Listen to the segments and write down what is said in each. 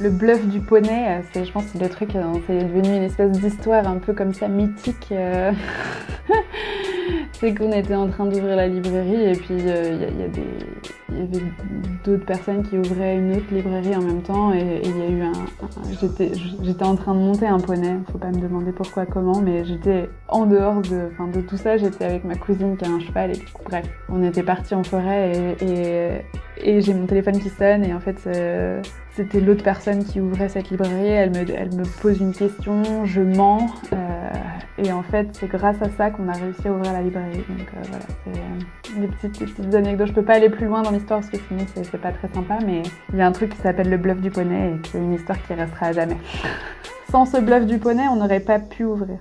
Le bluff du poney, euh, c'est, je pense, le truc, euh, c'est devenu une espèce d'histoire un peu comme ça mythique. euh. c'est qu'on était en train d'ouvrir la librairie et puis il y, y avait d'autres personnes qui ouvraient une autre librairie en même temps et il y a eu un, j'étais, en train de monter un poney. Faut pas me demander pourquoi, comment, mais j'étais en dehors de, enfin, de tout ça. J'étais avec ma cousine qui a un cheval et bref, on était partis en forêt et, et j'ai mon téléphone qui sonne et en fait euh, c'était l'autre personne qui ouvrait cette librairie. Elle me, pose une question, je mens euh, et en fait c'est grâce à ça qu'on a réussi à ouvrir la librairie. Donc euh, voilà, c'est des petites, anecdotes. Je peux pas aller plus loin dans l'histoire parce que sinon c'est c'est pas très sympa, mais il y a un truc qui s'appelle le bluff du poney et qui est une histoire qui restera à jamais. Sans ce bluff du poney, on n'aurait pas pu ouvrir.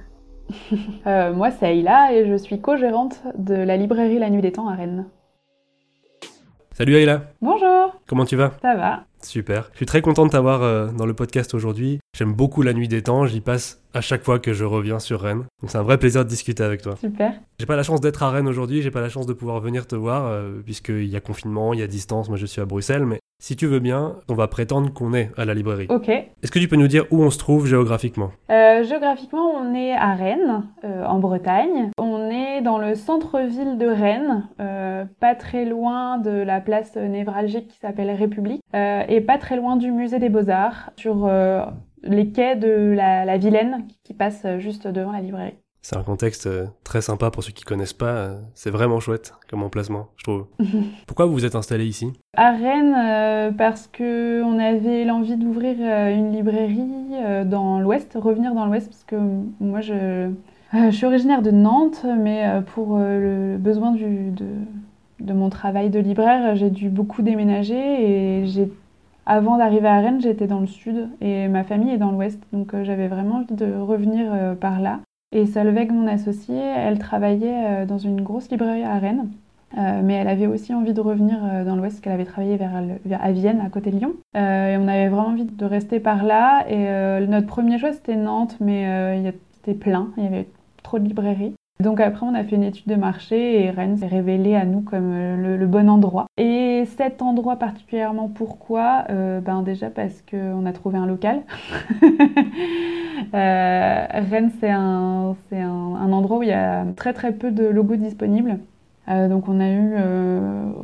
Moi, c'est Aïla et je suis co-gérante de la librairie La Nuit des Temps à Rennes. Salut Ayla, Bonjour, comment tu vas? Ça va. Super. Je suis très content de t'avoir euh, dans le podcast aujourd'hui. J'aime beaucoup la nuit des temps, j'y passe à chaque fois que je reviens sur Rennes. Donc c'est un vrai plaisir de discuter avec toi. Super. J'ai pas la chance d'être à Rennes aujourd'hui, j'ai pas la chance de pouvoir venir te voir euh, puisqu'il y a confinement, il y a distance, moi je suis à Bruxelles, mais si tu veux bien, on va prétendre qu'on est à la librairie. Ok. Est-ce que tu peux nous dire où on se trouve géographiquement? Euh, géographiquement, on est à Rennes, euh, en Bretagne. On est dans le centre-ville de Rennes, euh, pas très loin de la place névralgique qui s'appelle République, et pas très loin du musée des Beaux-Arts, sur les quais de la, la Vilaine qui passe juste devant la librairie. C'est un contexte euh, très sympa pour ceux qui connaissent pas, euh, c'est vraiment chouette comme emplacement, je trouve. Pourquoi vous vous êtes installé ici? À Rennes, euh, parce que on avait l'envie d'ouvrir euh, une librairie euh, dans l'Ouest, revenir dans l'Ouest, parce que moi je, euh, je suis originaire de Nantes, mais euh, pour euh, le besoin du, de, de mon travail de libraire, j'ai dû beaucoup déménager et j'ai avant d'arriver à Rennes, j'étais dans le sud et ma famille est dans l'ouest, donc euh, j'avais vraiment envie de revenir euh, par là. Et Solveig, mon associée, elle travaillait euh, dans une grosse librairie à Rennes. Mais elle avait aussi envie de revenir dans l'ouest, qu'elle avait travaillé vers, à Vienne, à côté de Lyon. Et on avait vraiment envie de rester par là. Et notre premier choix, c'était Nantes, mais il c'était plein, il y avait trop de librairies. Donc après, on a fait une étude de marché et Rennes s'est révélé à nous comme euh, le, le bon endroit. Et cet endroit particulièrement, pourquoi? Euh, Ben déjà parce qu'on a trouvé un local. Euh, Rennes, c'est un, c'est un, un endroit où il y a très très peu de logos disponibles. Euh, donc on a eu,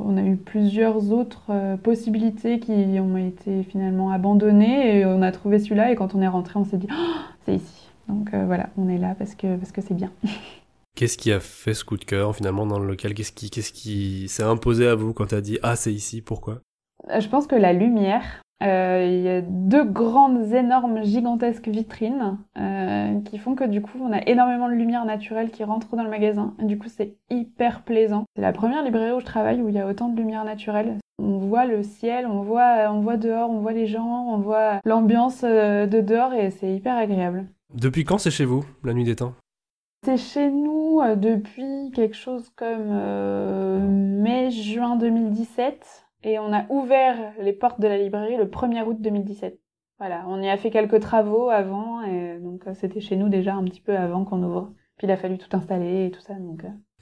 on a eu plusieurs autres possibilités qui ont été finalement abandonnées et on a trouvé celui-là et quand on est rentré, on s'est dit Oh, c'est ici. Donc voilà, on est là parce que parce que c'est bien. Qu'est-ce qui a fait ce coup de cœur finalement dans le local? Qu'est-ce qui, qu'est-ce qui s'est imposé à vous quand t'as dit ah c'est ici Pourquoi? Euh, Je pense que la lumière, euh, il y a deux grandes, énormes, gigantesques vitrines euh, qui font que du coup, on a énormément de lumière naturelle qui rentre dans le magasin. Du coup, c'est hyper plaisant. C'est la première librairie où je travaille où il y a autant de lumière naturelle. On voit le ciel, on voit, on voit dehors, on voit les gens, on voit l'ambiance de dehors et c'est hyper agréable. Depuis quand c'est chez vous la nuit des temps? C'est chez nous euh, depuis quelque chose comme euh, mai-juin 2017 et on a ouvert les portes de la librairie le 1er août 2017. Voilà, on y a fait quelques travaux avant et donc euh, c'était chez nous déjà un petit peu avant qu'on ouvre. Puis il a fallu tout installer et tout ça.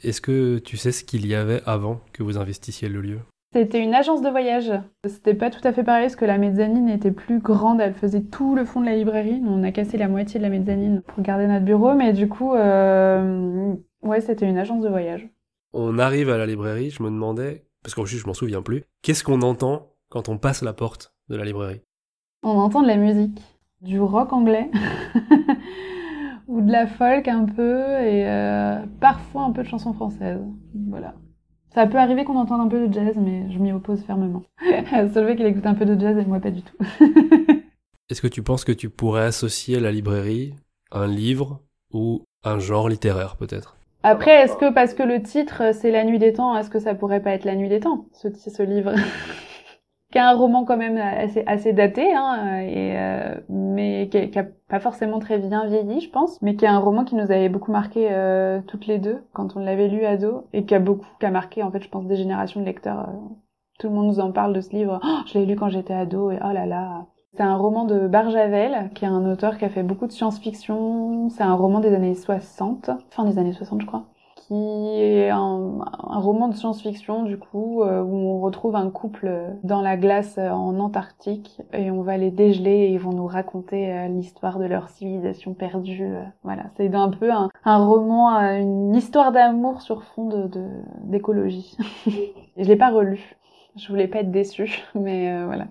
Est-ce que tu sais ce qu'il y avait avant que vous investissiez le lieu? C'était une agence de voyage. C'était pas tout à fait pareil parce que la mezzanine était plus grande, elle faisait tout le fond de la librairie. Nous, on a cassé la moitié de la mezzanine pour garder notre bureau, mais du coup, euh, ouais, c'était une agence de voyage. On arrive à la librairie, je me demandais, parce qu'en plus je m'en souviens plus, qu'est-ce qu'on entend quand on passe la porte de la librairie? On entend de la musique, du rock anglais, ou de la folk un peu, et euh, parfois un peu de chansons françaises. Voilà. Ça peut arriver qu'on entende un peu de jazz, mais je m'y oppose fermement. Solveig, il écoute un peu de jazz et moi pas du tout. Est-ce que tu penses que tu pourrais associer à la librairie un livre ou un genre littéraire peut-être? Après, est-ce que parce que le titre c'est La Nuit des Temps, est-ce que ça pourrait pas être La Nuit des Temps, ce, ce livre? Qui est un roman quand même assez, assez daté, hein, et, euh, mais qui, qui a pas forcément très bien vieilli, je pense, mais qui est un roman qui nous avait beaucoup marqué euh, toutes les deux quand on l'avait lu ado, et qui a beaucoup, marqué en fait, je pense, des générations de lecteurs. euh. tout le monde nous en parle de ce livre. Oh, je l'ai lu quand j'étais ado, et oh là là. C'est un roman de Barjavel, qui est un auteur qui a fait beaucoup de science-fiction. C'est un roman des années 60, fin des années 60 je crois, qui est un, roman de science-fiction du coup où on retrouve un couple dans la glace en Antarctique et on va les dégeler et ils vont nous raconter l'histoire de leur civilisation perdue. voilà, c'est un peu un, roman, une histoire d'amour sur fond de d'écologie. je l'ai pas relu. Je voulais pas être déçue, mais voilà.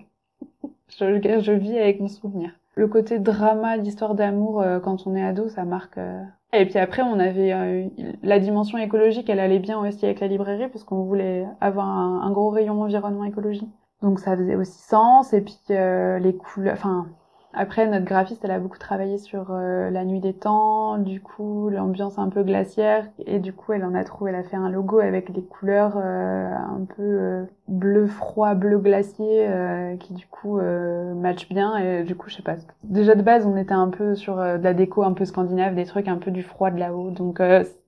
Je, je vis avec mon souvenir. Le côté drama, l'histoire d'amour euh, quand on est ado, ça marque. Euh. Et puis après, on avait euh, la dimension écologique, elle allait bien aussi avec la librairie parce qu'on voulait avoir un, gros rayon environnement écologie. Donc ça faisait aussi sens. Et puis les couleurs, enfin après, notre graphiste, elle a beaucoup travaillé sur euh, la nuit des temps, du coup, l'ambiance un peu glaciaire, et du coup, elle en a trouvé, elle a fait un logo avec des couleurs euh, un peu euh, bleu froid, bleu glacier, qui du coup match bien, et du coup, je sais pas. Déjà de base, on était un peu sur de la déco un peu scandinave, des trucs un peu du froid de là-haut, donc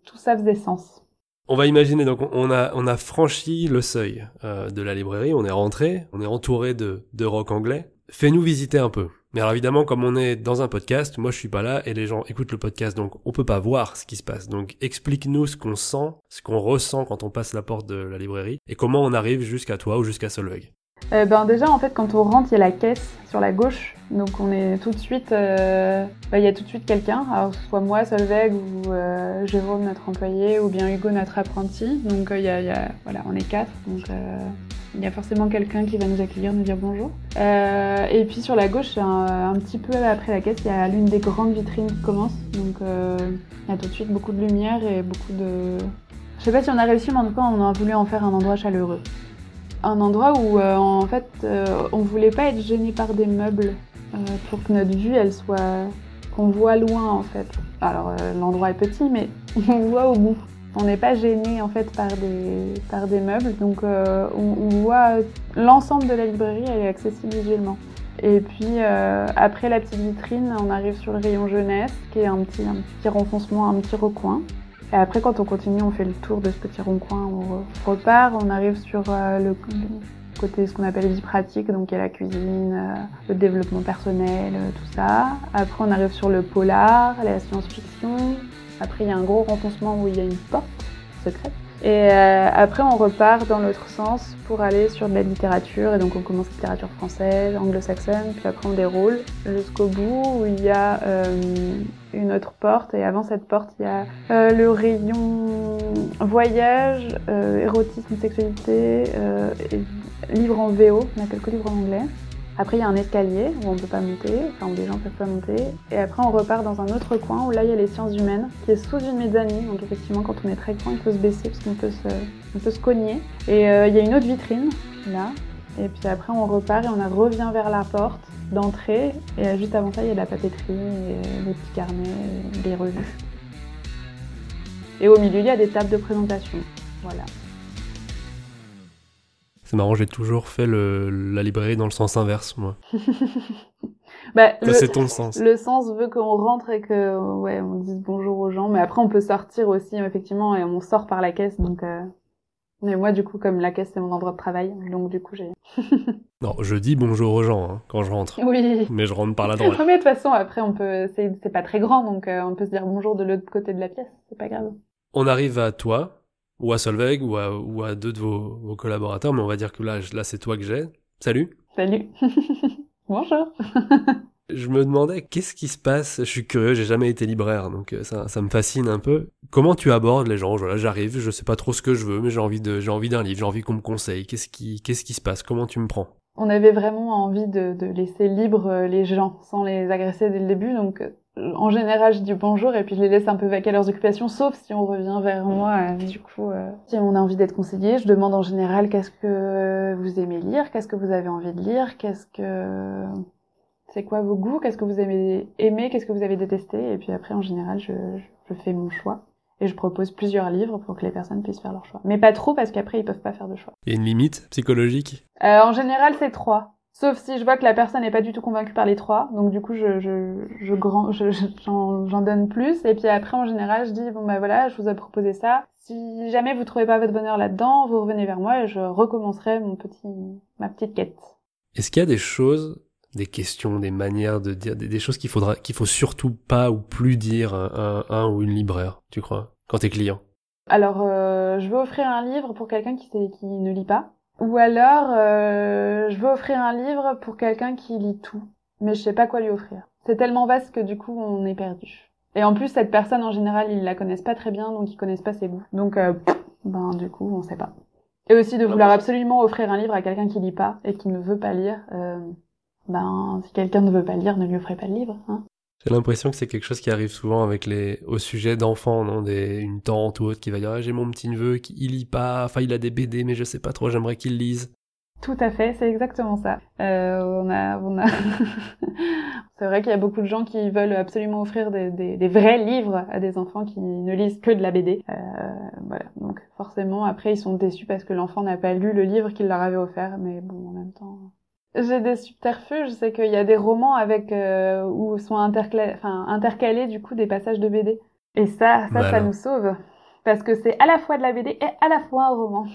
tout ça faisait sens. On va imaginer, donc on a, franchi le seuil de la librairie, on est rentré, on est entouré de rock anglais. Fais-nous visiter un peu. Mais alors évidemment, comme on est dans un podcast, moi je suis pas là et les gens écoutent le podcast, donc on peut pas voir ce qui se passe. Donc explique-nous ce qu'on sent, ce qu'on ressent quand on passe la porte de la librairie et comment on arrive jusqu'à toi ou jusqu'à Solveig. Euh, ben déjà en fait quand on rentre il y a la caisse sur la gauche donc on est tout de suite euh, ben, il y a tout de suite quelqu'un alors soit moi Solveig ou euh, Jérôme notre employé ou bien Hugo notre apprenti donc il y, a, y, a, voilà on est quatre donc il y a forcément quelqu'un qui va nous accueillir, nous dire bonjour. Euh, et puis sur la gauche, un, petit peu après la caisse, il y a l'une des grandes vitrines qui commence. Donc euh, il y a tout de suite beaucoup de lumière et beaucoup de... Je sais pas si on a réussi, mais en tout cas, on a voulu en faire un endroit chaleureux. Un endroit où, euh, en fait, on voulait pas être gêné par des meubles pour que notre vue, elle soit... qu'on voit loin, en fait. Alors, l'endroit est petit, mais on voit au bout on n'est pas gêné en fait par des, par des meubles. Donc euh, on, voit l'ensemble de la librairie, elle est accessible visuellement. Et puis euh, après la petite vitrine, on arrive sur le rayon jeunesse, qui est un petit, un petit renfoncement, un petit recoin. Et après, quand on continue, on fait le tour de ce petit rond-coin, on repart, on arrive sur euh, le, côté ce qu'on appelle vie pratique, donc il y a la cuisine, le développement personnel, tout ça. Après, on arrive sur le polar, la science-fiction, après, il y a un gros renfoncement où il y a une porte secrète. Et euh, après, on repart dans l'autre sens pour aller sur de la littérature. Et donc, on commence littérature française, anglo-saxonne, puis après, on déroule jusqu'au bout où il y a euh, une autre porte. Et avant cette porte, il y a euh, le rayon voyage, érotisme, sexualité, et livres en VO. On a quelques livres en anglais. Après, il y a un escalier où on ne peut pas monter, enfin où les gens ne peuvent pas monter. Et après, on repart dans un autre coin où là, il y a les sciences humaines, qui est sous une mezzanine. Donc effectivement, quand on est très grand, il faut se baisser parce qu'on peut se, peut se cogner. Et euh, il y a une autre vitrine, là. Et puis après, on repart et on revient vers la porte d'entrée. Et juste avant ça, il y a de la papeterie, et des petits carnets, des revues. Et au milieu, il y a des tables de présentation. Voilà. C'est marrant, j'ai toujours fait le, la librairie dans le sens inverse, moi. bah, c'est ton sens. Le sens veut qu'on rentre et que ouais, on dise bonjour aux gens, mais après on peut sortir aussi effectivement et on sort par la caisse, donc. Euh... Mais moi, du coup, comme la caisse c'est mon endroit de travail, donc du coup j'ai. non, je dis bonjour aux gens hein, quand je rentre. Oui. Mais je rentre par la droite. mais de toute façon, après on peut, c'est pas très grand, donc euh, on peut se dire bonjour de l'autre côté de la pièce, c'est pas grave. On arrive à toi, ou à Solveig ou à, ou à deux de vos, vos, collaborateurs, mais on va dire que là, là c'est toi que j'ai. Salut. Salut. Bonjour. je me demandais qu'est-ce qui se passe? Je suis curieux, j'ai jamais été libraire, donc euh, ça, ça me fascine un peu. Comment tu abordes les gens? Voilà, j'arrive, je sais pas trop ce que je veux, mais j'ai envie de, j'ai envie d'un livre, j'ai envie qu'on me conseille. Qu'est-ce qui, qu'est-ce qui se passe? Comment tu me prends? On avait vraiment envie de, de laisser libre euh, les gens sans les agresser dès le début, donc euh, en général, je dis bonjour et puis je les laisse un peu vaquer à leurs occupations, sauf si on revient vers moi. Euh, du coup, euh, si on a envie d'être conseillé, je demande en général qu'est-ce que vous aimez lire, qu'est-ce que vous avez envie de lire, qu'est-ce que c'est quoi vos goûts, qu'est-ce que vous aimez aimer, qu'est-ce que vous avez détesté, et puis après, en général, je, je fais mon choix. Et je propose plusieurs livres pour que les personnes puissent faire leur choix. Mais pas trop parce qu'après ils peuvent pas faire de choix. Il y a une limite psychologique? Euh, En général c'est trois. Sauf si je vois que la personne n'est pas du tout convaincue par les trois, donc du coup je je je grand je, j'en donne plus et puis après en général je dis bon bah voilà je vous ai proposé ça. Si jamais vous trouvez pas votre bonheur là-dedans, vous revenez vers moi et je recommencerai mon petit ma petite quête. Est-ce qu'il y a des choses, des questions, des manières de dire, des, choses qu'il faudra qu'il faut surtout pas ou plus dire à un, un ou une libraire, tu crois, quand t'es client? Alors, euh, je veux offrir un livre pour quelqu'un qui, qui ne lit pas. Ou alors, euh, je veux offrir un livre pour quelqu'un qui lit tout, mais je sais pas quoi lui offrir. C'est tellement vaste que du coup, on est perdu. Et en plus, cette personne, en général, ils la connaissent pas très bien, donc ils connaissent pas ses goûts. Donc, euh, ben, du coup, on sait pas. Et aussi de vouloir absolument offrir un livre à quelqu'un qui lit pas et qui ne veut pas lire. Euh, ben, si quelqu'un ne veut pas lire, ne lui offrez pas le livre. Hein. J'ai l'impression que c'est quelque chose qui arrive souvent avec les au sujet d'enfants, non Des une tante ou autre qui va dire ah, j'ai mon petit neveu qui il lit pas, enfin il a des BD mais je sais pas trop, j'aimerais qu'il lise. Tout à fait, c'est exactement ça. Euh, on a, on a... c'est vrai qu'il y a beaucoup de gens qui veulent absolument offrir des, des, des, vrais livres à des enfants qui ne lisent que de la BD. Euh, voilà, donc forcément après ils sont déçus parce que l'enfant n'a pas lu le livre qu'il leur avait offert, mais bon en même temps. J'ai des subterfuges, c'est qu'il y a des romans avec euh, où sont intercalés, du coup des passages de BD. Et ça, ça, ça nous sauve. Parce que c'est à la fois de la BD et à la fois un roman.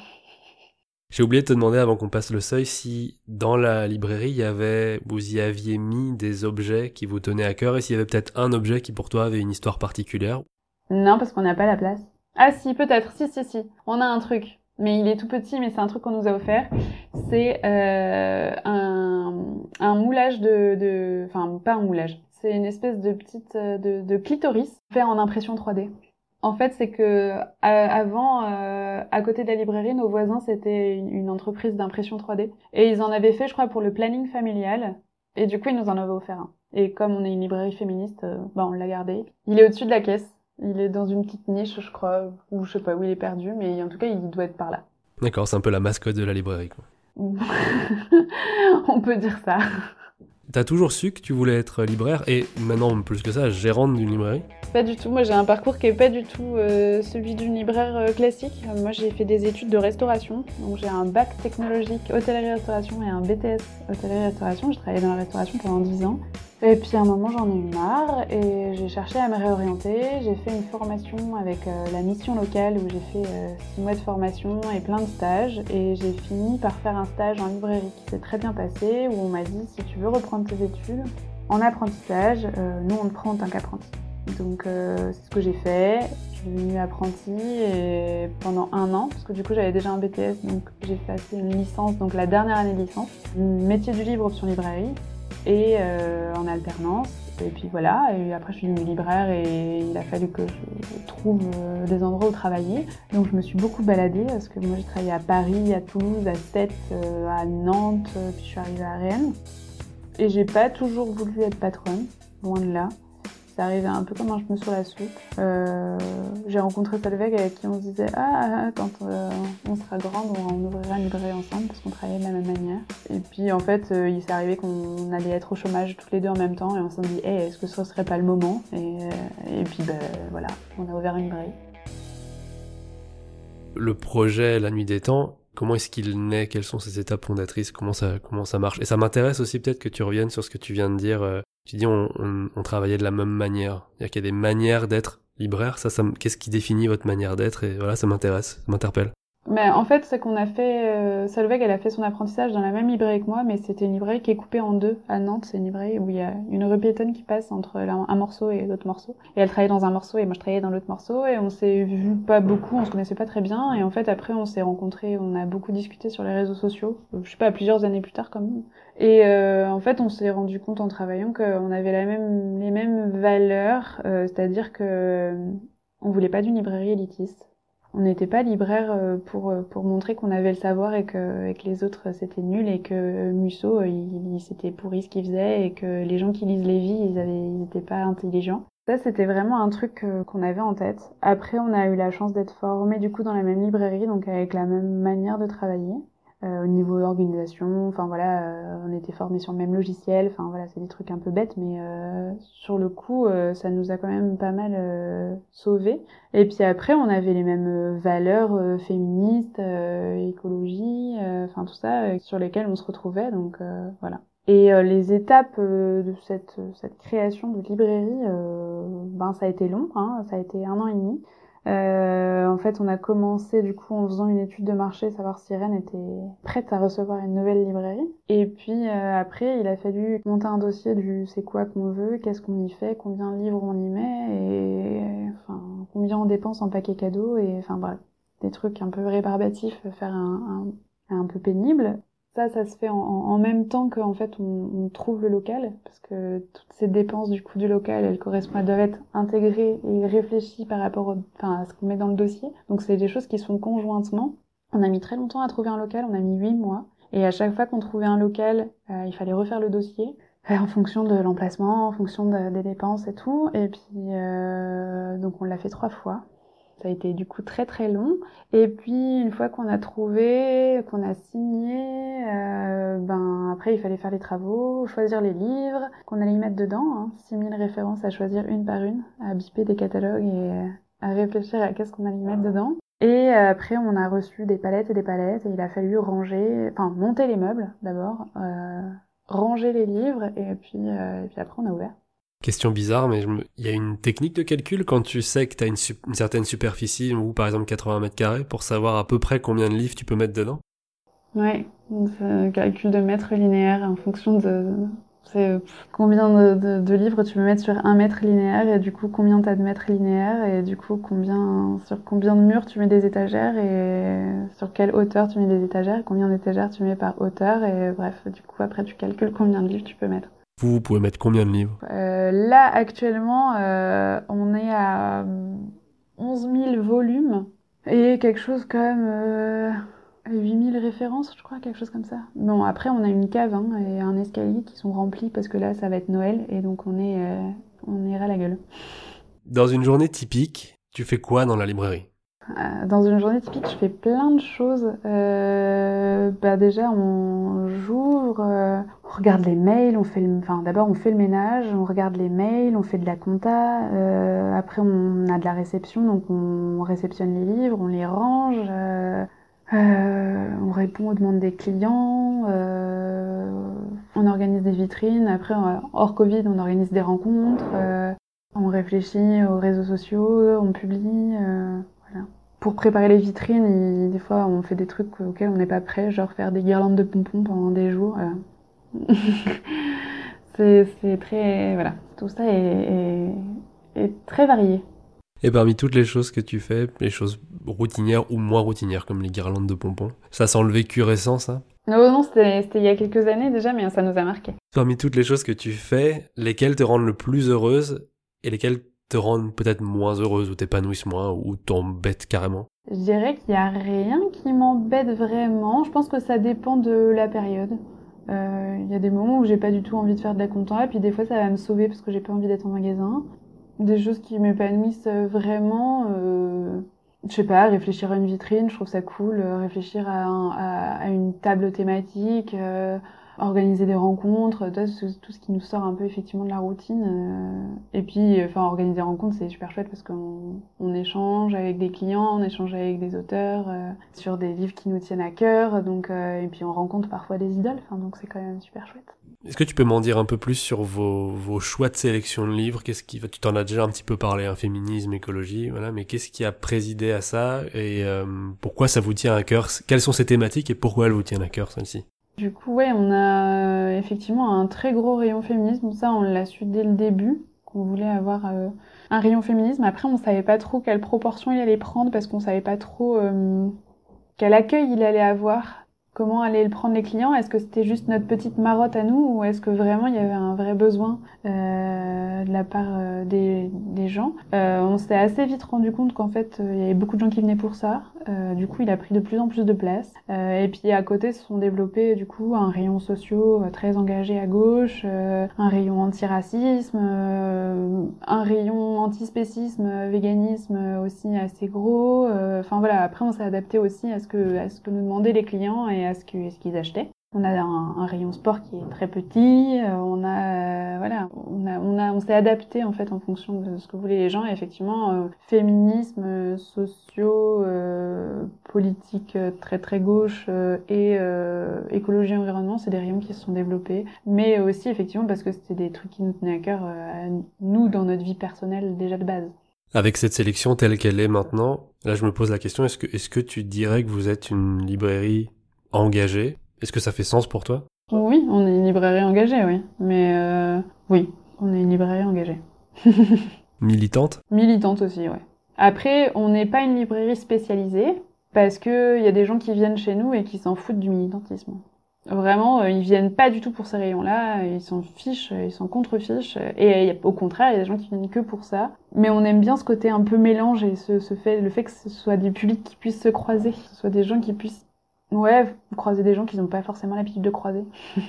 J'ai oublié de te demander avant qu'on passe le seuil si dans la librairie il y avait, vous y aviez mis des objets qui vous tenaient à cœur et s'il y avait peut-être un objet qui pour toi avait une histoire particulière? Non, parce qu'on n'a pas la place. Ah si, peut-être, si, si, si. On a un truc, mais il est tout petit, mais c'est un truc qu'on nous a offert. C'est euh, un, un moulage de, enfin pas un moulage. C'est une espèce de petite de, de clitoris fait en impression 3D. En fait, c'est que avant, euh, à côté de la librairie, nos voisins c'était une, entreprise d'impression 3D et ils en avaient fait, je crois, pour le planning familial. Et du coup, ils nous en avaient offert un. Et comme on est une librairie féministe, euh, bah on l'a gardé. Il est au-dessus de la caisse. Il est dans une petite niche, je crois, ou je sais pas où il est perdu, mais en tout cas, il doit être par là. D'accord, c'est un peu la mascotte de la librairie, quoi. on peut dire ça. T'as toujours su que tu voulais être libraire et maintenant, plus que ça, gérante d'une librairie? Pas du tout. Moi, j'ai un parcours qui est pas du tout euh, celui d'une libraire euh, classique. Moi, j'ai fait des études de restauration. Donc, j'ai un bac technologique hôtellerie-restauration et un BTS hôtellerie-restauration. J'ai travaillé dans la restauration pendant 10 ans. Et puis à un moment j'en ai eu marre et j'ai cherché à me réorienter. J'ai fait une formation avec euh, la mission locale où j'ai fait 6 mois de formation et plein de stages. Et j'ai fini par faire un stage en librairie qui s'est très bien passé où on m'a dit si tu veux reprendre tes études en apprentissage, euh, nous on te prend en tant qu'apprenti. Donc euh, c'est ce que j'ai fait. Je suis devenue apprentie et pendant un an, parce que du coup j'avais déjà un BTS, donc j'ai fait une licence, donc la dernière année de licence, métier du livre option librairie et euh, en alternance. Et puis voilà, et après je suis devenue libraire et il a fallu que je trouve euh, des endroits où travailler. Donc je me suis beaucoup baladée parce que moi j'ai travaillé à Paris, à Toulouse, à Sète, euh, à Nantes, puis je suis arrivée à Rennes. Et j'ai pas toujours voulu être patronne, loin de là c'est arrivé un peu comme un cheveu sur la soupe. Euh, j'ai rencontré Salveg avec qui on se disait Ah, quand euh, on sera grande, on, ouvrira une librairie ensemble parce qu'on travaillait de la même manière. Et puis en fait, euh, il s'est arrivé qu'on allait être au chômage toutes les deux en même temps et on s'est dit hey, est-ce que ce serait pas le moment? Et, et, puis ben voilà, on a ouvert une librairie. Le projet La Nuit des Temps, comment est-ce qu'il naît? Quelles sont ses étapes fondatrices? Comment ça, comment ça marche? Et ça m'intéresse aussi peut-être que tu reviennes sur ce que tu viens de dire tu dis on, travaillait de la même manière. Il y a qu'il y a des manières d'être libraire. Ça qu'est-ce qui définit votre manière d'être? Et voilà, ça m'intéresse, ça m'interpelle. Mais en fait, c'est qu'on a fait. Euh, Solveig, elle a fait son apprentissage dans la même librairie que moi, mais c'était une librairie qui est coupée en deux à Nantes. C'est une librairie où il y a une rue qui passe entre un morceau et l'autre morceau. Et elle travaillait dans un morceau et moi je travaillais dans l'autre morceau. Et on s'est vu pas beaucoup, on se connaissait pas très bien. Et en fait, après, on s'est rencontrés, on a beaucoup discuté sur les réseaux sociaux. Je sais pas, plusieurs années plus tard, comme et euh, en fait, on s'est rendu compte en travaillant qu'on avait la même, les mêmes valeurs, euh, c'est-à-dire que euh, on voulait pas d'une librairie élitiste. On n'était pas libraire pour pour montrer qu'on avait le savoir et que, et les autres c'était nul et que Musso il, il c'était pourri ce qu'il faisait et que les gens qui lisent Lévi ils avaient ils étaient pas intelligents. Ça c'était vraiment un truc qu'on avait en tête. Après on a eu la chance d'être formés du coup dans la même librairie donc avec la même manière de travailler. Euh, au niveau organisation, enfin voilà, euh, on était formés sur le même logiciel, enfin voilà, c'est des trucs un peu bêtes, mais euh, sur le coup, ça nous a quand même pas mal sauvés. Et puis après, on avait les mêmes valeurs féministes, écologie, enfin tout ça, sur lesquelles on se retrouvait, donc voilà. Et les étapes de cette, cette création de librairie, ben ça a été long, hein, ça a été un an et demi. Euh, en fait, on a commencé du coup en faisant une étude de marché, savoir si Rennes était prête à recevoir une nouvelle librairie. Et puis euh, après, il a fallu monter un dossier du c'est quoi qu'on veut, qu'est-ce qu'on y fait, combien de livres on y met, et enfin combien on dépense en paquet cadeau et enfin bref, des trucs un peu rébarbatifs, faire un, un, un peu pénible. Ça, ça se fait en, même temps qu'en fait on, trouve le local, parce que toutes ces dépenses du coût du local, elles correspondent, elles doivent être intégrées et réfléchies par rapport au, enfin, à ce qu'on met dans le dossier. Donc c'est des choses qui sont conjointement. On a mis très longtemps à trouver un local, on a mis huit mois. Et à chaque fois qu'on trouvait un local, euh, il fallait refaire le dossier euh, en fonction de l'emplacement, en fonction de, des dépenses et tout. Et puis euh, donc on l'a fait trois fois. Ça a été du coup très très long. Et puis une fois qu'on a trouvé, qu'on a signé, euh, ben après il fallait faire les travaux, choisir les livres qu'on allait y mettre dedans. Hein, 6000 références à choisir une par une, à biper des catalogues et à réfléchir à qu'est-ce qu'on allait y mettre dedans. Et après on a reçu des palettes et des palettes et il a fallu ranger, enfin monter les meubles d'abord, euh, ranger les livres et puis, euh, et puis après on a ouvert. Question bizarre, mais il y a une technique de calcul quand tu sais que tu as une, une, certaine superficie, ou par exemple 80 mètres carrés, pour savoir à peu près combien de livres tu peux mettre dedans? Ouais, un calcul de mètres linéaires en fonction de c'est combien de, de, de, livres tu peux mettre sur un mètre linéaire et du coup combien t'as de mètres linéaires et du coup combien sur combien de murs tu mets des étagères et sur quelle hauteur tu mets des étagères, combien d'étagères tu mets par hauteur et bref du coup après tu calcules combien de livres tu peux mettre. Vous, vous pouvez mettre combien de livres? Euh, Là, actuellement, euh, on est à 11 000 volumes et quelque chose comme euh, 8 000 références, je crois, quelque chose comme ça. Bon, après, on a une cave hein, et un escalier qui sont remplis parce que là, ça va être Noël et donc on est, euh, on ira à la gueule. Dans une journée typique, tu fais quoi dans la librairie? Euh, dans une journée typique, je fais plein de choses. Euh, bah déjà, on j'ouvre, euh, on regarde les mails, on fait, le, enfin d'abord on fait le ménage, on regarde les mails, on fait de la compta. Euh, après, on a de la réception, donc on réceptionne les livres, on les range. On répond aux demandes des clients, on organise des vitrines. Après, hors Covid, on organise des rencontres. on réfléchit aux réseaux sociaux, on publie pour préparer les vitrines, des fois on fait des trucs auxquels on n'est pas prêt, genre faire des guirlandes de pompons pendant des jours. Euh. c'est très. Voilà, tout ça est, est, est, très varié. Et parmi toutes les choses que tu fais, les choses routinières ou moins routinières, comme les guirlandes de pompons, ça sent le vécu récent, ça? Non, non, c'était il y a quelques années déjà, mais ça nous a marqué. Parmi toutes les choses que tu fais, lesquelles te rendent le plus heureuse et lesquelles te rendent peut-être moins heureuse ou t'épanouissent moins ou t'embêtent carrément Je dirais qu'il n'y a rien qui m'embête vraiment. Je pense que ça dépend de la période. Il euh, y a des moments où j'ai pas du tout envie de faire de la compta, et puis des fois ça va me sauver parce que j'ai pas envie d'être en magasin. Des choses qui m'épanouissent vraiment, euh, je sais pas, réfléchir à une vitrine, je trouve ça cool. Réfléchir à, un, à, à une table thématique, euh, organiser des rencontres, tout ce qui nous sort un peu effectivement de la routine. Euh, et puis, enfin, organiser des rencontres, c'est super chouette parce qu'on on échange avec des clients, on échange avec des auteurs euh, sur des livres qui nous tiennent à cœur. Donc, euh, et puis on rencontre parfois des idoles. Donc c'est quand même super chouette. Est-ce que tu peux m'en dire un peu plus sur vos, vos choix de sélection de livres? Qu'est-ce qui, tu t'en as déjà un petit peu parlé, hein, féminisme, écologie, voilà. Mais qu'est-ce qui a présidé à ça? Et pourquoi ça vous tient à cœur? Quelles sont ces thématiques et pourquoi elles vous tiennent à cœur celles-ci? Du coup, ouais, on a euh, effectivement un très gros rayon féminisme. Ça, on l'a su dès le début, qu'on voulait avoir euh, un rayon féminisme. Après, on savait pas trop quelle proportion il allait prendre parce qu'on savait pas trop euh, quel accueil il allait avoir comment allaient le prendre les clients? Est-ce que c'était juste notre petite marotte à nous ou est-ce que vraiment il y avait un vrai besoin euh, de la part euh, des, des, gens? Euh, On s'est assez vite rendu compte qu'en fait euh, il y avait beaucoup de gens qui venaient pour ça. Euh, du coup, il a pris de plus en plus de place. et puis à côté se sont développés du coup un rayon sociaux très engagé à gauche, un rayon antiracisme, un rayon antispécisme, véganisme aussi assez gros. Enfin voilà, après on s'est adapté aussi à ce que à ce que nous demandaient les clients à ce qu'ils achetaient. On a un, rayon sport qui est très petit. Euh, on a, euh, voilà, on a, on s'est adapté en fait en fonction de ce que voulaient les gens. Et effectivement, euh, féminisme, euh, sociaux, politique très très gauche et écologie environnement, c'est des rayons qui se sont développés. Mais aussi effectivement parce que c'était des trucs qui nous tenaient à cœur, nous dans notre vie personnelle déjà de base. Avec cette sélection telle qu'elle est maintenant, là je me pose la question est-ce que est-ce que tu dirais que vous êtes une librairie engagée Est-ce que ça fait sens pour toi? Oui, on est une librairie engagée, oui. Mais euh, oui, on est une librairie engagée. Militante? Militante aussi, ouais. Après, on n'est pas une librairie spécialisée parce qu'il y a des gens qui viennent chez nous et qui s'en foutent du militantisme. Vraiment, euh, ils viennent pas du tout pour ces rayons-là, ils s'en fichent, ils s'en contre-fichent. Et au contraire, il y a des gens qui viennent que pour ça. Mais on aime bien ce côté un peu mélange et ce, fait, le fait que ce soit des publics qui puissent se croiser, que ce soit des gens qui puissent, ouais, croiser des gens qui n'ont pas forcément l'habitude de croiser.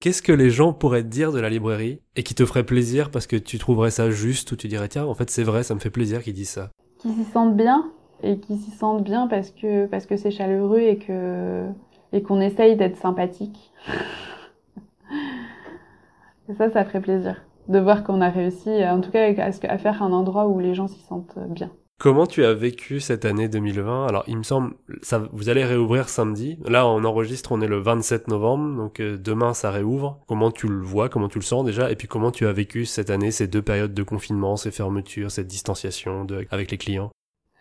Qu'est-ce que les gens pourraient te dire de la librairie et qui te ferait plaisir parce que tu trouverais ça juste ou tu dirais tiens, en fait c'est vrai, ça me fait plaisir qu'ils disent ça Qu'ils s'y sentent bien et qu'ils s'y sentent bien parce que parce que c'est chaleureux et que et qu'on essaye d'être sympathique. et ça, ça ferait plaisir de voir qu'on a réussi, en tout cas, à, faire un endroit où les gens s'y sentent bien. Comment tu as vécu cette année 2020 Alors, il me semble, ça, vous allez réouvrir samedi. Là, on enregistre, on est le 27 novembre, donc euh, demain, ça réouvre. Comment tu le vois? Comment tu le sens déjà? Et puis, comment tu as vécu cette année, ces deux périodes de confinement, ces fermetures, cette distanciation avec les clients?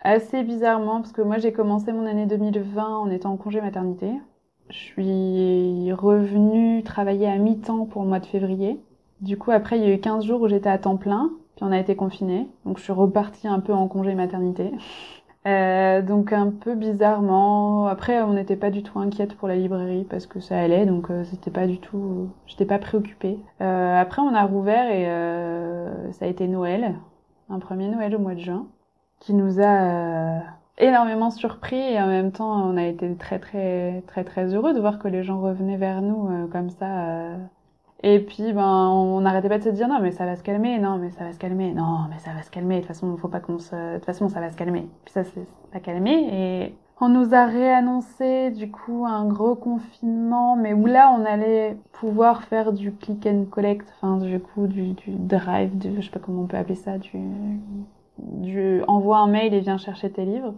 Assez bizarrement, parce que moi, j'ai commencé mon année 2020 en étant en congé maternité. Je suis revenue travailler à mi-temps pour le mois de février. Du coup, après, il y a eu 15 jours où j'étais à temps plein, on a été confinés. Donc, je suis repartie un peu en congé maternité. Euh, donc, un peu bizarrement. Après, on n'était pas du tout inquiète pour la librairie parce que ça allait, donc euh, c'était pas du tout. J'étais pas préoccupée. Euh, après, on a rouvert et euh, ça a été Noël, un premier Noël au mois de juin, qui nous a énormément surpris et en même temps on a été très très très très heureux de voir que les gens revenaient vers nous comme ça. Et puis ben on n'arrêtait pas de se dire non mais ça va se calmer, non mais ça va se calmer, non mais ça va se calmer. De toute façon faut pas qu'on se, de toute façon ça va se calmer. Puis ça c'est calmé et on nous a réannoncé du coup un gros confinement, mais où là on allait pouvoir faire du click and collect, enfin du coup du, drive, du, je sais pas comment on peut appeler ça, du, du envoie un mail et viens chercher tes livres.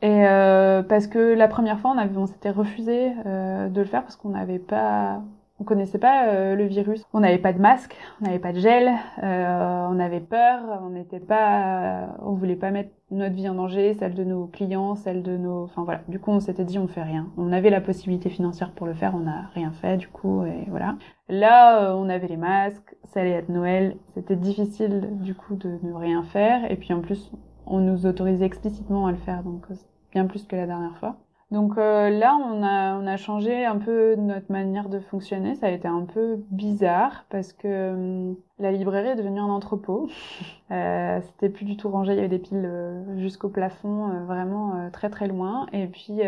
Et euh, parce que la première fois, on, avait, on s'était refusé euh, de le faire parce qu'on n'avait pas, on connaissait pas euh, le virus. On n'avait pas de masque, on n'avait pas de gel, euh, on avait peur, on n'était pas, on voulait pas mettre notre vie en danger, celle de nos clients, celle de nos, enfin voilà. Du coup, on s'était dit on fait rien. On avait la possibilité financière pour le faire, on n'a rien fait du coup et voilà. Là, on avait les masques, ça allait être Noël, c'était difficile du coup de ne rien faire et puis en plus on nous autorisait explicitement à le faire, donc euh, bien plus que la dernière fois. Donc euh, là, on a, on a changé un peu notre manière de fonctionner. Ça a été un peu bizarre parce que hum, la librairie est devenue un entrepôt. euh, C'était plus du tout rangé. Il y avait des piles euh, jusqu'au plafond, vraiment très très loin. Et puis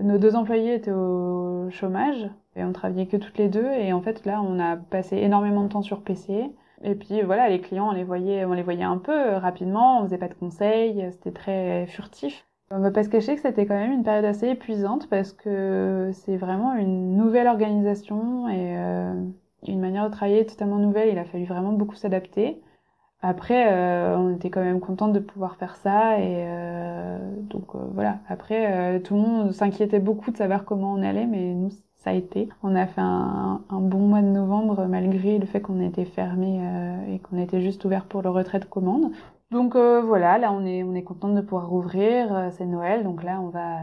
nos deux employés étaient au chômage et on travaillait que toutes les deux. Et en fait, là, on a passé énormément de temps sur PC. Et puis voilà, les clients, on les voyait, on les voyait un peu euh, rapidement, on faisait pas de conseils, euh, c'était très furtif. On va pas se cacher que c'était quand même une période assez épuisante parce que c'est vraiment une nouvelle organisation et euh, une manière de travailler totalement nouvelle. Il a fallu vraiment beaucoup s'adapter. Après, on était quand même contente de pouvoir faire ça et donc voilà. Après, tout le monde s'inquiétait beaucoup de savoir comment on allait, mais nous, ça a été. On a fait un, bon mois de novembre malgré le fait qu'on était fermé euh, et qu'on était juste ouvert pour le retrait de commande. Donc euh, voilà, là on est on est contente de pouvoir rouvrir. Euh, c'est Noël, donc là on va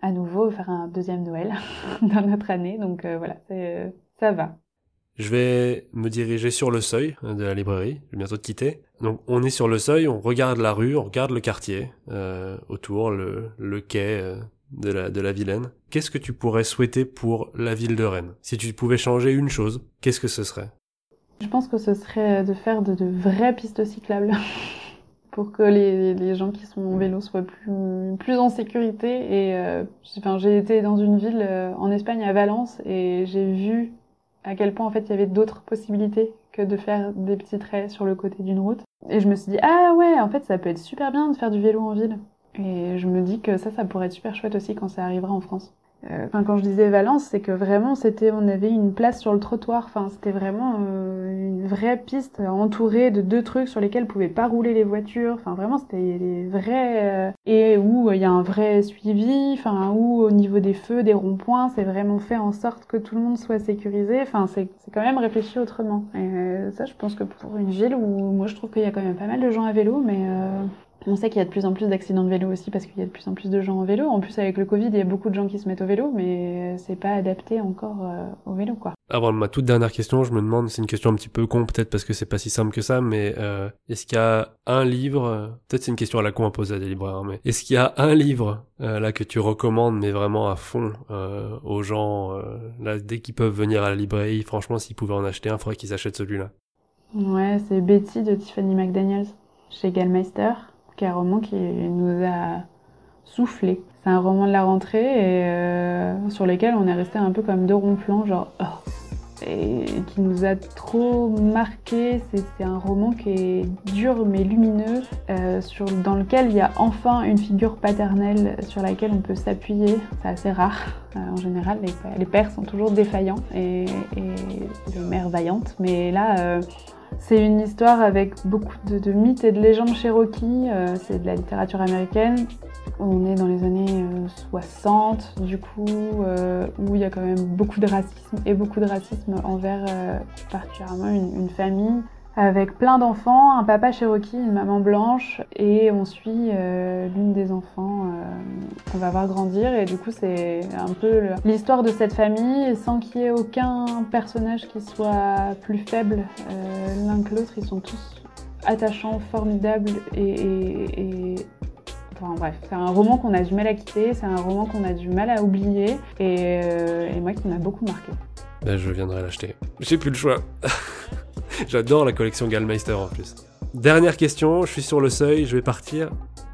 à nouveau faire un deuxième Noël dans notre année. Donc voilà, ça va. Je vais me diriger sur le seuil de la librairie. Je vais bientôt te quitter. Donc on est sur le seuil, on regarde la rue, on regarde le quartier autour, le, le quai de la, de la Vilaine. Qu'est-ce que tu pourrais souhaiter pour la ville de Rennes? Si tu pouvais changer une chose, qu'est-ce que ce serait? Je pense que ce serait de faire de, vraies pistes cyclables. pour que les, les, gens qui sont en vélo soient plus, plus en sécurité. Et euh, enfin, j'ai été dans une ville euh, en Espagne, à Valence, et j'ai vu à quel point en fait il y avait d'autres possibilités que de faire des petits traits sur le côté d'une route. Et je me suis dit ah ouais, en fait ça peut être super bien de faire du vélo en ville. Et je me dis que ça, ça pourrait être super chouette aussi quand ça arrivera en France. Euh, enfin, quand je disais Valence, c'est que vraiment, c'était, on avait une place sur le trottoir. Enfin, c'était vraiment euh, une vraie piste entourée de deux trucs sur lesquels pouvaient pas rouler les voitures. Enfin, vraiment, c'était les vrais euh, et où il y a un vrai suivi. Enfin, où au niveau des feux, des ronds-points, c'est vraiment fait en sorte que tout le monde soit sécurisé. Enfin, c'est, c'est quand même réfléchi autrement. Et ça, je pense que pour une ville où moi, je trouve qu'il y a quand même pas mal de gens à vélo, mais On sait qu'il y a de plus en plus d'accidents de vélo aussi parce qu'il y a de plus en plus de gens en vélo. En plus, avec le Covid, il y a beaucoup de gens qui se mettent au vélo, mais c'est pas adapté encore euh, au vélo, quoi. Avant ma toute dernière question, je me demande, c'est une question un petit peu con, peut-être parce que c'est pas si simple que ça, mais euh, est-ce qu'il y a un livre, peut-être c'est une question à la con à poser à des libraires, mais est-ce qu'il y a un livre euh, là que tu recommandes, mais vraiment à fond aux gens, là dès qu'ils peuvent venir à la librairie, franchement, s'ils pouvaient en acheter un, il faudrait qu'ils achètent celui-là? Ouais, c'est Betty de Tiffany McDaniels chez Gallmeister qui est un roman qui nous a soufflé. C'est un roman de la rentrée et euh, sur lequel on est resté un peu comme deux ronds-plans, genre oh, et qui nous a trop marqué. C'est un roman qui est dur mais lumineux, euh, sur, dans lequel il y a enfin une figure paternelle sur laquelle on peut s'appuyer. C'est assez rare. Euh, en général, les, pères sont toujours défaillants et, et les mères vaillantes, mais là c'est une histoire avec beaucoup de, mythes et de légendes Cherokee. Euh, c'est de la littérature américaine. On est dans les années 60, euh, du coup, euh, où il y a quand même beaucoup de racisme et beaucoup de racisme envers particulièrement une famille avec plein d'enfants, un papa cherokee, une maman blanche, et on suit euh, l'une des enfants euh, qu'on va voir grandir. Et du coup, c'est un peu l'histoire de cette famille, sans qu'il y ait aucun personnage qui soit plus faible euh, l'un que l'autre. Ils sont tous attachants, formidables et, Enfin bref, c'est un roman qu'on a du mal à quitter, c'est un roman qu'on a du mal à oublier, et, moi qui m'a beaucoup marqué. Ben, je viendrai l'acheter. J'ai plus le choix. J'adore la collection Gallmeister en plus. Dernière question, je suis sur le seuil, je vais partir.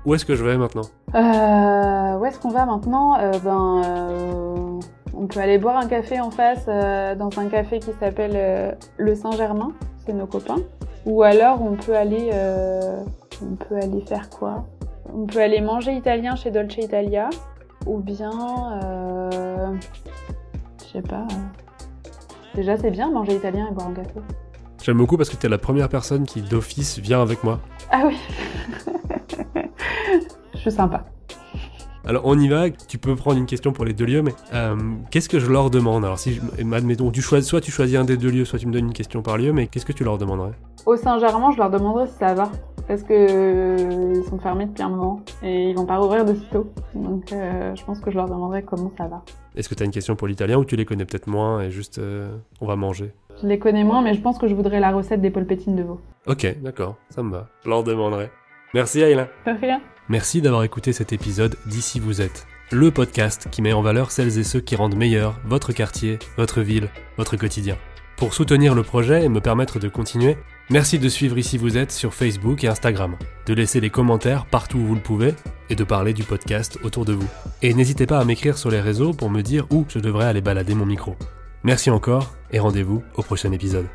Où est-ce que je vais maintenant? Euh, Où est-ce qu'on va maintenant? Euh, Ben, euh, on peut aller boire un café en face dans un café qui s'appelle le Saint-Germain, c'est nos copains. Ou alors on peut aller, on peut aller faire quoi? On peut aller manger italien chez Dolce Italia, ou bien, je sais pas. Déjà c'est bien manger italien et boire un café. J'aime beaucoup parce que tu es la première personne qui d'office vient avec moi. Ah oui. je suis sympa. Alors on y va, tu peux prendre une question pour les deux lieux, mais euh, qu'est-ce que je leur demande? Alors si, je, admettons, tu choisis, soit tu choisis un des deux lieux, soit tu me donnes une question par lieu, mais qu'est-ce que tu leur demanderais? Au Saint-Germain, je leur demanderais si ça va, parce que euh, ils sont fermés depuis un moment et ils vont pas rouvrir de sitôt. Donc euh, je pense que je leur demanderais comment ça va. Est-ce que tu as une question pour l'italien ou tu les connais peut-être moins et juste on va manger? Je les connais moins, mais je pense que je voudrais la recette des polpétines de veau. Ok, d'accord, ça me va. Je leur demanderai. Merci Ayla. De rien. Merci d'avoir écouté cet épisode d'Ici vous êtes, le podcast qui met en valeur celles et ceux qui rendent meilleur votre quartier, votre ville, votre quotidien. Pour soutenir le projet et me permettre de continuer, merci de suivre Ici vous êtes sur Facebook et Instagram, de laisser des commentaires partout où vous le pouvez et de parler du podcast autour de vous. Et n'hésitez pas à m'écrire sur les réseaux pour me dire où je devrais aller balader mon micro. Merci encore et rendez-vous au prochain épisode.